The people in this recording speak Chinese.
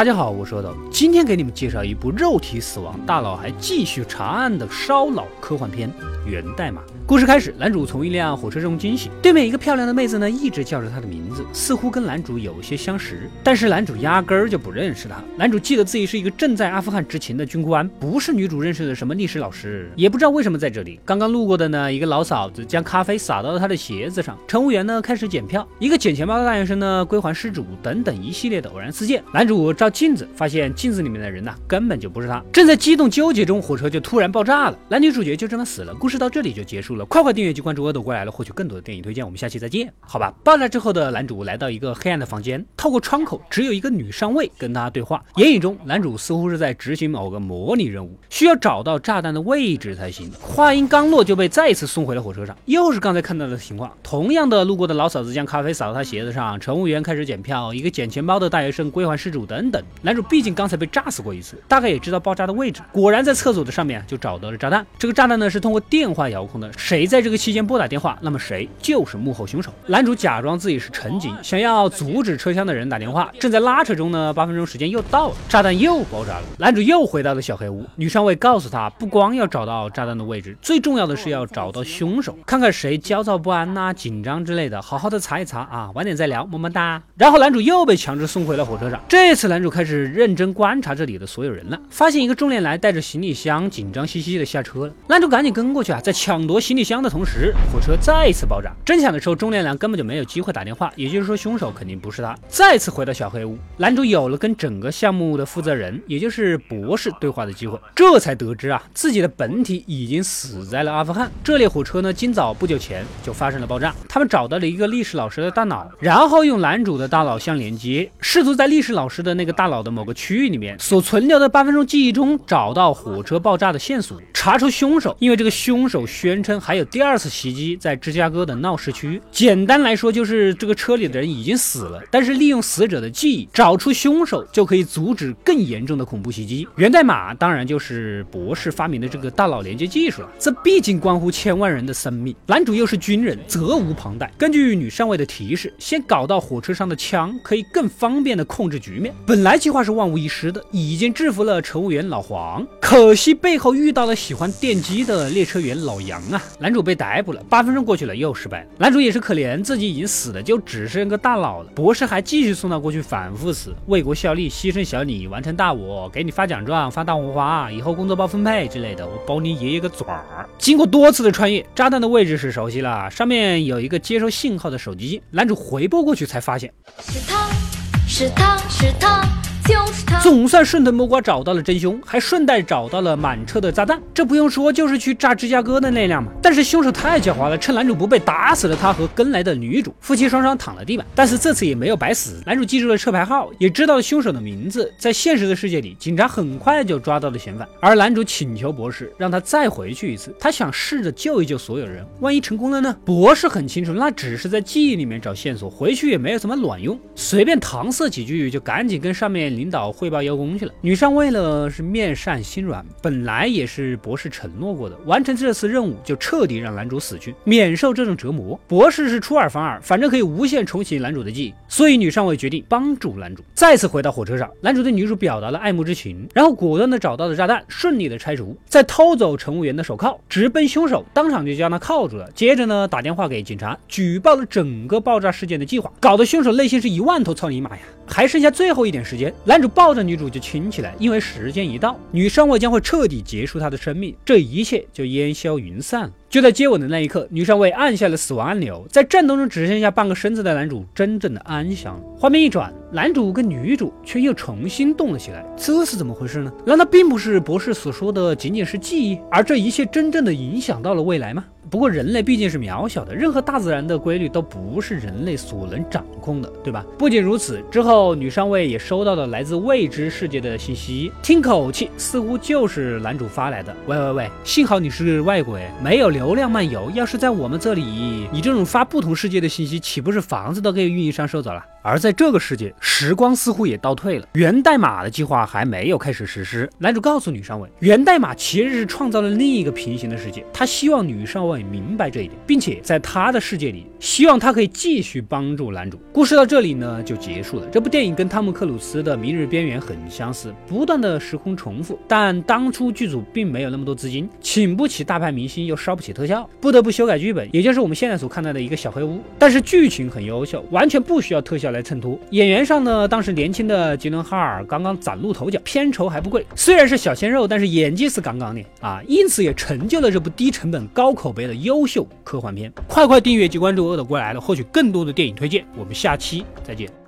大家好，我是阿斗，今天给你们介绍一部肉体死亡、大佬还继续查案的烧脑科幻片《源代码》。故事开始，男主从一辆火车中惊醒，对面一个漂亮的妹子呢，一直叫着他的名字，似乎跟男主有些相识，但是男主压根儿就不认识她。男主记得自己是一个正在阿富汗执勤的军官，不是女主认识的什么历史老师，也不知道为什么在这里。刚刚路过的呢，一个老嫂子将咖啡洒到了他的鞋子上，乘务员呢开始检票，一个捡钱包的大学生呢归还失主，等等一系列的偶然事件。男主照镜子，发现镜子里面的人呢根本就不是他。正在激动纠结中，火车就突然爆炸了，男女主角就这么死了。故事到这里就结束了，快快订阅及关注。阿斗过来了，获取更多的电影推荐，我们下期再见，好吧。爆炸之后的男主来到一个黑暗的房间，透过窗口，只有一个女上尉跟他对话。言语中，男主似乎是在执行某个模拟任务，需要找到炸弹的位置才行。话音刚落，就被再次送回了火车上，又是刚才看到的情况。同样的，路过的老嫂子将咖啡洒到他鞋子上，乘务员开始检票，一个捡钱包的大学生归还失主等等。男主毕竟刚才被炸死过一次，大概也知道爆炸的位置。果然在厕所的上面就找到了炸弹。这个炸弹呢是通过电话遥控的，谁在这个期间？拨打电话，那么谁就是幕后凶手？男主假装自己是乘警，想要阻止车厢的人打电话。正在拉扯中呢，八分钟时间又到了，炸弹又爆炸了。男主又回到了小黑屋，女上尉告诉他，不光要找到炸弹的位置，最重要的是要找到凶手，看看谁焦躁不安呐、紧张之类的，好好的查一查啊，晚点再聊，么么哒。然后男主又被强制送回了火车上，这次男男主开始认真观察这里的所有人了，发现一个中年男带着行李箱，紧张兮兮的下车了。男主赶紧跟过去啊，在抢夺行李箱的同时。火车再一次爆炸，真抢的时候，中年男根本就没有机会打电话，也就是说，凶手肯定不是他。再次回到小黑屋，男主有了跟整个项目的负责人，也就是博士对话的机会，这才得知啊，自己的本体已经死在了阿富汗。这列火车呢，今早不久前就发生了爆炸。他们找到了一个历史老师的大脑，然后用男主的大脑相连接，试图在历史老师的那个大脑的某个区域里面所存留的八分钟记忆中找到火车爆炸的线索，查出凶手。因为这个凶手宣称还有第二次袭。击在芝加哥的闹市区，简单来说就是这个车里的人已经死了，但是利用死者的记忆找出凶手，就可以阻止更严重的恐怖袭击。源代码当然就是博士发明的这个大脑连接技术了，这毕竟关乎千万人的生命。男主又是军人，责无旁贷。根据女上尉的提示，先搞到火车上的枪，可以更方便的控制局面。本本来计划是万无一失的，已经制服了乘务员老黄，可惜背后遇到了喜欢电击的列车员老杨啊！男主被逮捕了。八分钟过去了，又失败。男主也是可怜，自己已经死了，就只剩个大脑了。博士还继续送他过去，反复死，为国效力，牺牲小你，完成大我，给你发奖状，发大红花，以后工作包分配之类的，我包你爷爷个爪儿。经过多次的穿越，炸弹的位置是熟悉了，上面有一个接收信号的手机。男主回拨过去，才发现是他，是他，是他。总算顺藤摸瓜找到了真凶，还顺带找到了满车的炸弹。这不用说，就是去炸芝加哥的那辆嘛。但是凶手太狡猾了，趁男主不备，打死了他和跟来的女主，夫妻双双躺了地板。但是这次也没有白死，男主记住了车牌号，也知道了凶手的名字。在现实的世界里，警察很快就抓到了嫌犯。而男主请求博士让他再回去一次，他想试着救一救所有人，万一成功了呢？博士很清楚，那只是在记忆里面找线索，回去也没有什么卵用。随便搪塞几句，就赶紧跟上面。领导汇报邀功去了。女上尉呢是面善心软，本来也是博士承诺过的，完成这次任务就彻底让男主死去，免受这种折磨。博士是出尔反尔，反正可以无限重启男主的记忆，所以女上尉决定帮助男主再次回到火车上。男主对女主表达了爱慕之情，然后果断的找到了炸弹，顺利的拆除，再偷走乘务员的手铐，直奔凶手，当场就将他铐住了。接着呢打电话给警察，举报了整个爆炸事件的计划，搞得凶手内心是一万头草泥马呀！还剩下最后一点时间。男主抱着女主就亲起来，因为时间一到，女上尉将会彻底结束他的生命，这一切就烟消云散了。就在接吻的那一刻，女上尉按下了死亡按钮，在战斗中只剩下半个身子的男主真正的安详。画面一转，男主跟女主却又重新动了起来，这是怎么回事呢？难道并不是博士所说的仅仅是记忆，而这一切真正的影响到了未来吗？不过人类毕竟是渺小的，任何大自然的规律都不是人类所能掌控的，对吧？不仅如此，之后女上尉也收到了来自未知世界的信息，听口气似乎就是男主发来的。喂喂喂，幸好你是外国，没有流量漫游。要是在我们这里，你这种发不同世界的信息，岂不是房子都给运营商收走了？而在这个世界，时光似乎也倒退了，源代码的计划还没有开始实施。男主告诉女上尉，源代码其实是创造了另一个平行的世界，他希望女上尉。明白这一点，并且在他的世界里，希望他可以继续帮助男主。故事到这里呢就结束了。这部电影跟汤姆克鲁斯的《明日边缘》很相似，不断的时空重复，但当初剧组并没有那么多资金，请不起大牌明星，又烧不起特效，不得不修改剧本，也就是我们现在所看到的一个小黑屋。但是剧情很优秀，完全不需要特效来衬托。演员上呢，当时年轻的吉伦哈尔刚刚崭露头角，片酬还不贵，虽然是小鲜肉，但是演技是杠杠的啊，因此也成就了这部低成本高口碑的优秀科幻片。快快订阅及关注恶的过来了，获取更多的电影推荐。我们下期再见。